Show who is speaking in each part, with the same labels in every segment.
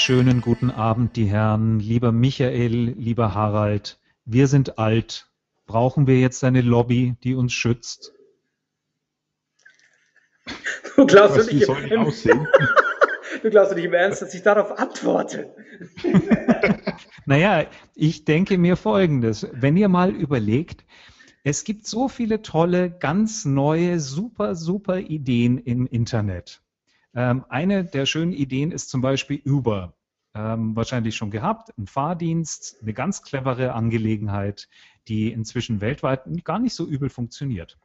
Speaker 1: schönen guten Abend, die Herren. Lieber Michael, lieber Harald, wir sind alt. Brauchen wir jetzt eine Lobby, die uns schützt?
Speaker 2: Du glaubst Was, nicht, soll ich aussehen? du glaubst nicht im Ernst, dass ich darauf antworte.
Speaker 1: naja, ich denke mir Folgendes. Wenn ihr mal überlegt, es gibt so viele tolle, ganz neue, super, super Ideen im Internet. Ähm, eine der schönen Ideen ist zum Beispiel Uber. Ähm, wahrscheinlich schon gehabt, ein Fahrdienst, eine ganz clevere Angelegenheit, die inzwischen weltweit gar nicht so übel funktioniert.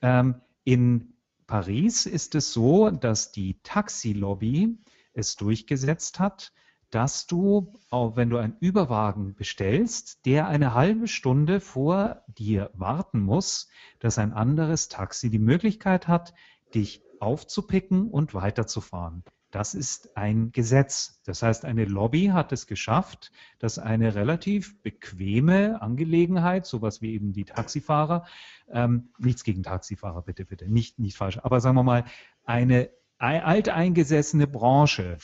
Speaker 1: Ähm, in Paris ist es so, dass die Taxilobby es durchgesetzt hat, dass du, auch wenn du einen Überwagen bestellst, der eine halbe Stunde vor dir warten muss, dass ein anderes Taxi die Möglichkeit hat, dich aufzupicken und weiterzufahren. Das ist ein Gesetz. Das heißt, eine Lobby hat es geschafft, dass eine relativ bequeme Angelegenheit, sowas wie eben die Taxifahrer, ähm, nichts gegen Taxifahrer, bitte, bitte, nicht, nicht falsch, aber sagen wir mal, eine alteingesessene Branche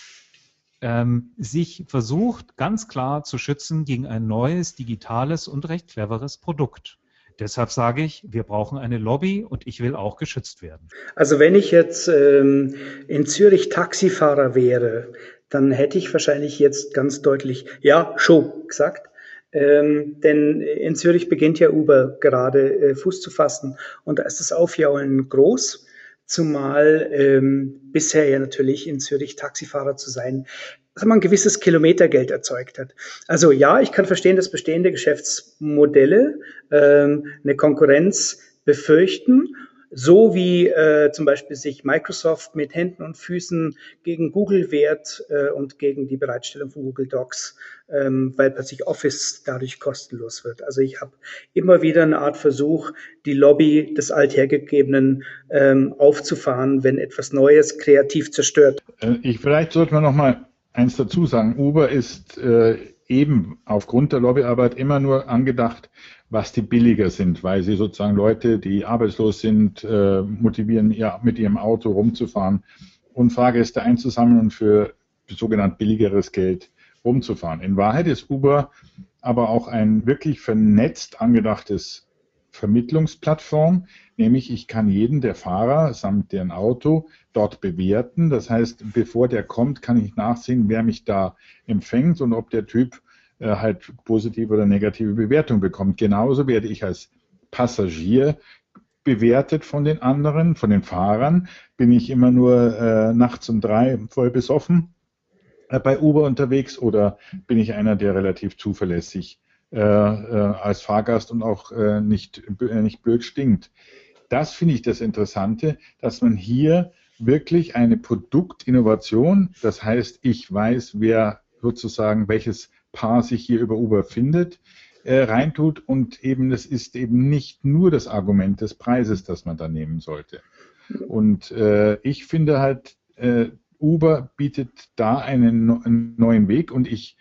Speaker 1: ähm, sich versucht, ganz klar zu schützen gegen ein neues, digitales und recht cleveres Produkt. Deshalb sage ich, wir brauchen eine Lobby und ich will auch geschützt werden.
Speaker 2: Also wenn ich jetzt ähm, in Zürich Taxifahrer wäre, dann hätte ich wahrscheinlich jetzt ganz deutlich Ja, schon gesagt. Ähm, denn in Zürich beginnt ja Uber gerade äh, Fuß zu fassen und da ist das Aufjaulen groß. Zumal ähm, bisher ja natürlich in Zürich Taxifahrer zu sein dass man ein gewisses Kilometergeld erzeugt hat. Also ja, ich kann verstehen, dass bestehende Geschäftsmodelle ähm, eine Konkurrenz befürchten, so wie äh, zum Beispiel sich Microsoft mit Händen und Füßen gegen Google wehrt äh, und gegen die Bereitstellung von Google Docs, ähm, weil plötzlich Office dadurch kostenlos wird. Also ich habe immer wieder eine Art Versuch, die Lobby des Althergegebenen ähm, aufzufahren, wenn etwas Neues kreativ zerstört.
Speaker 3: Äh, ich vielleicht sollte man noch mal eins dazu sagen. Uber ist äh, eben aufgrund der Lobbyarbeit immer nur angedacht, was die billiger sind, weil sie sozusagen Leute, die arbeitslos sind, äh, motivieren, ihr, mit ihrem Auto rumzufahren und Fahrgäste einzusammeln und für sogenannt billigeres Geld rumzufahren. In Wahrheit ist Uber aber auch ein wirklich vernetzt angedachtes Vermittlungsplattform, nämlich ich kann jeden der Fahrer samt deren Auto dort bewerten. Das heißt, bevor der kommt, kann ich nachsehen, wer mich da empfängt und ob der Typ halt positive oder negative Bewertung bekommt. Genauso werde ich als Passagier bewertet von den anderen, von den Fahrern. Bin ich immer nur äh, nachts um drei voll besoffen äh, bei Uber unterwegs oder bin ich einer, der relativ zuverlässig äh, äh, als Fahrgast und auch äh, nicht, nicht blöd stinkt. Das finde ich das Interessante, dass man hier wirklich eine Produktinnovation, das heißt, ich weiß, wer sozusagen welches Paar sich hier über Uber findet, äh, reintut und eben es ist eben nicht nur das Argument des Preises, das man da nehmen sollte. Und äh, ich finde halt, äh, Uber bietet da einen, einen neuen Weg und ich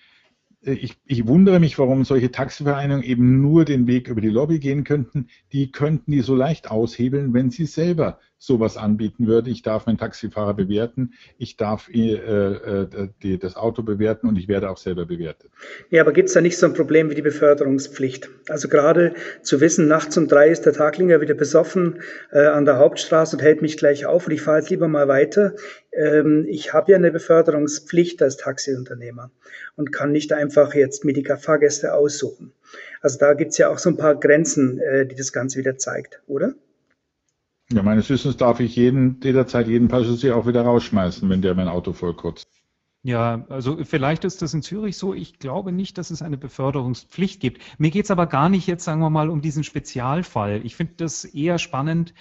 Speaker 3: ich, ich wundere mich, warum solche Taxivereinigungen eben nur den Weg über die Lobby gehen könnten. Die könnten die so leicht aushebeln, wenn sie selber sowas anbieten würde. Ich darf meinen Taxifahrer bewerten, ich darf äh, äh, die, das Auto bewerten und ich werde auch selber bewertet.
Speaker 2: Ja, aber gibt es da nicht so ein Problem wie die Beförderungspflicht? Also gerade zu wissen, nachts um drei ist der Taglinger wieder besoffen äh, an der Hauptstraße und hält mich gleich auf und ich fahre jetzt lieber mal weiter. Ähm, ich habe ja eine Beförderungspflicht als Taxiunternehmer und kann nicht einfach jetzt mir die Fahrgäste aussuchen. Also da gibt es ja auch so ein paar Grenzen, äh, die das Ganze wieder zeigt, oder?
Speaker 3: Ja, meines Wissens darf ich jeden, jederzeit jeden Passagier auch wieder rausschmeißen, wenn der mein Auto vollkotzt.
Speaker 1: Ja, also vielleicht ist das in Zürich so. Ich glaube nicht, dass es eine Beförderungspflicht gibt. Mir geht es aber gar nicht jetzt, sagen wir mal, um diesen Spezialfall. Ich finde das eher spannend.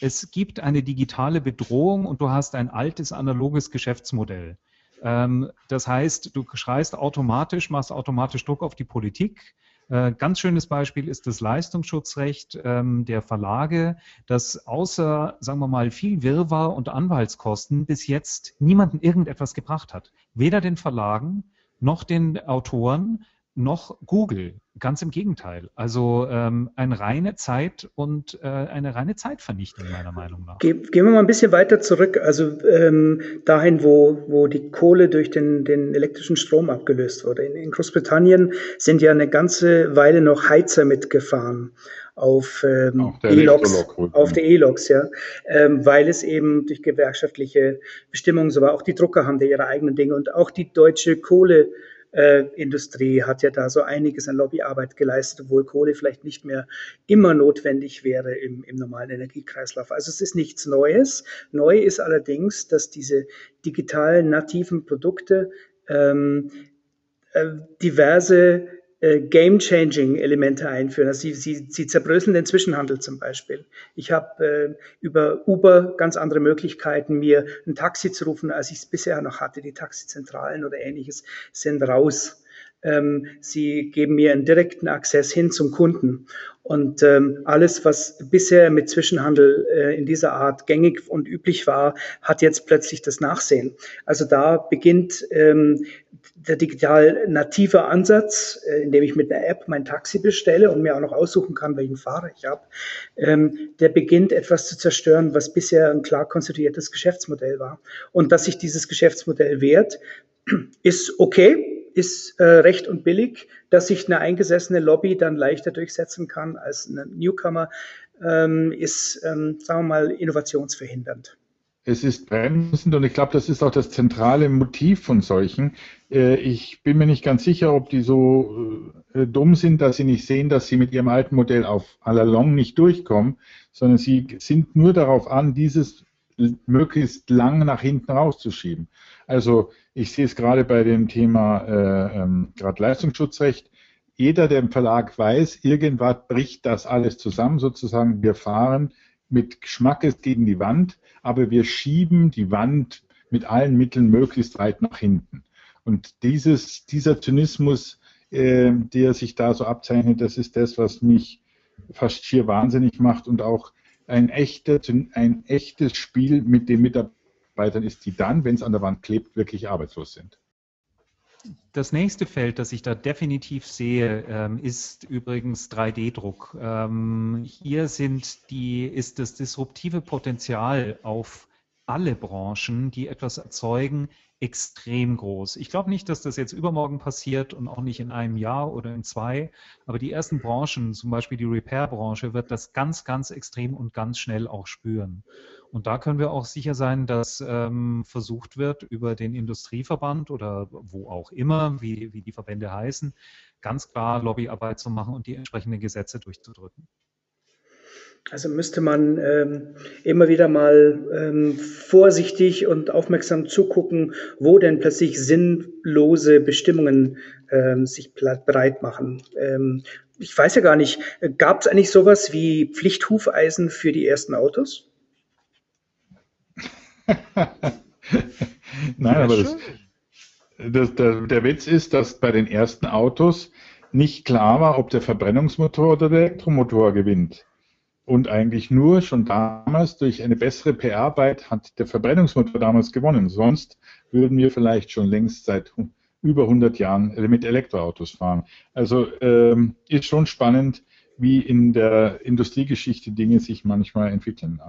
Speaker 1: Es gibt eine digitale Bedrohung und du hast ein altes analoges Geschäftsmodell. Ähm, das heißt, du schreist automatisch, machst automatisch Druck auf die Politik äh, ganz schönes Beispiel ist das Leistungsschutzrecht ähm, der Verlage, das außer, sagen wir mal, viel Wirrwarr und Anwaltskosten bis jetzt niemanden irgendetwas gebracht hat. Weder den Verlagen noch den Autoren noch Google. Ganz im Gegenteil. Also ähm, eine reine Zeit und äh, eine reine Zeitvernichtung meiner Meinung nach.
Speaker 2: Ge gehen wir mal ein bisschen weiter zurück, also ähm, dahin, wo, wo die Kohle durch den, den elektrischen Strom abgelöst wurde. In, in Großbritannien sind ja eine ganze Weile noch Heizer mitgefahren auf ähm, E-Loks, auf der E-Loks, ja, ähm, weil es eben durch gewerkschaftliche Bestimmungen so war. Auch die Drucker haben da ihre eigenen Dinge und auch die deutsche Kohle äh, Industrie hat ja da so einiges an Lobbyarbeit geleistet, obwohl Kohle vielleicht nicht mehr immer notwendig wäre im, im normalen Energiekreislauf. Also es ist nichts Neues. Neu ist allerdings, dass diese digitalen nativen Produkte ähm, äh, diverse Game-Changing-Elemente einführen. Also sie, sie, sie zerbröseln den Zwischenhandel zum Beispiel. Ich habe äh, über Uber ganz andere Möglichkeiten, mir ein Taxi zu rufen, als ich es bisher noch hatte. Die Taxizentralen oder ähnliches sind raus. Ähm, sie geben mir einen direkten Access hin zum Kunden. Und ähm, alles, was bisher mit Zwischenhandel äh, in dieser Art gängig und üblich war, hat jetzt plötzlich das Nachsehen. Also da beginnt ähm, der digital native Ansatz, äh, indem ich mit einer App mein Taxi bestelle und mir auch noch aussuchen kann, welchen Fahrer ich habe, ähm, der beginnt etwas zu zerstören, was bisher ein klar konstituiertes Geschäftsmodell war. Und dass sich dieses Geschäftsmodell wehrt, ist okay, ist äh, recht und billig, dass sich eine eingesessene Lobby dann leichter durchsetzen kann als ein Newcomer, ähm, ist, ähm, sagen wir mal, innovationsverhindernd.
Speaker 3: Es ist bremsend und ich glaube, das ist auch das zentrale Motiv von solchen. Äh, ich bin mir nicht ganz sicher, ob die so äh, dumm sind, dass sie nicht sehen, dass sie mit ihrem alten Modell auf à la longue nicht durchkommen, sondern sie sind nur darauf an, dieses möglichst lang nach hinten rauszuschieben. Also ich sehe es gerade bei dem Thema äh, ähm, gerade Leistungsschutzrecht. Jeder, der im Verlag weiß, irgendwann bricht das alles zusammen, sozusagen. Wir fahren mit Geschmackes gegen die Wand, aber wir schieben die Wand mit allen Mitteln möglichst weit nach hinten. Und dieses, dieser Zynismus, äh, der sich da so abzeichnet, das ist das, was mich fast schier wahnsinnig macht und auch ein, echter, ein echtes Spiel mit den Mitarbeitern ist, die dann, wenn es an der Wand klebt, wirklich arbeitslos sind.
Speaker 1: Das nächste Feld, das ich da definitiv sehe, ähm, ist übrigens 3D-Druck. Ähm, hier sind die, ist das disruptive Potenzial auf alle Branchen, die etwas erzeugen, extrem groß. Ich glaube nicht, dass das jetzt übermorgen passiert und auch nicht in einem Jahr oder in zwei, aber die ersten Branchen, zum Beispiel die Repair-Branche, wird das ganz, ganz extrem und ganz schnell auch spüren. Und da können wir auch sicher sein, dass ähm, versucht wird, über den Industrieverband oder wo auch immer, wie, wie die Verbände heißen, ganz klar Lobbyarbeit zu machen und die entsprechenden Gesetze durchzudrücken.
Speaker 2: Also müsste man ähm, immer wieder mal ähm, vorsichtig und aufmerksam zugucken, wo denn plötzlich sinnlose Bestimmungen ähm, sich breit machen. Ähm, ich weiß ja gar nicht, gab es eigentlich sowas wie Pflichthufeisen für die ersten Autos?
Speaker 3: Nein, aber das, das, der, der Witz ist, dass bei den ersten Autos nicht klar war, ob der Verbrennungsmotor oder der Elektromotor gewinnt. Und eigentlich nur schon damals durch eine bessere PR-Arbeit hat der Verbrennungsmotor damals gewonnen. Sonst würden wir vielleicht schon längst seit über 100 Jahren mit Elektroautos fahren. Also ähm, ist schon spannend, wie in der Industriegeschichte Dinge sich manchmal entwickeln.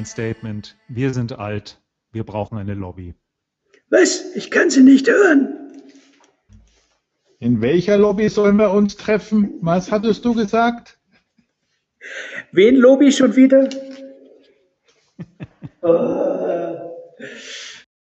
Speaker 1: Mein Statement. Wir sind alt. Wir brauchen eine Lobby.
Speaker 2: Was? Ich kann sie nicht hören.
Speaker 3: In welcher Lobby sollen wir uns treffen? Was hattest du gesagt?
Speaker 2: Wen Lobby schon wieder? oh.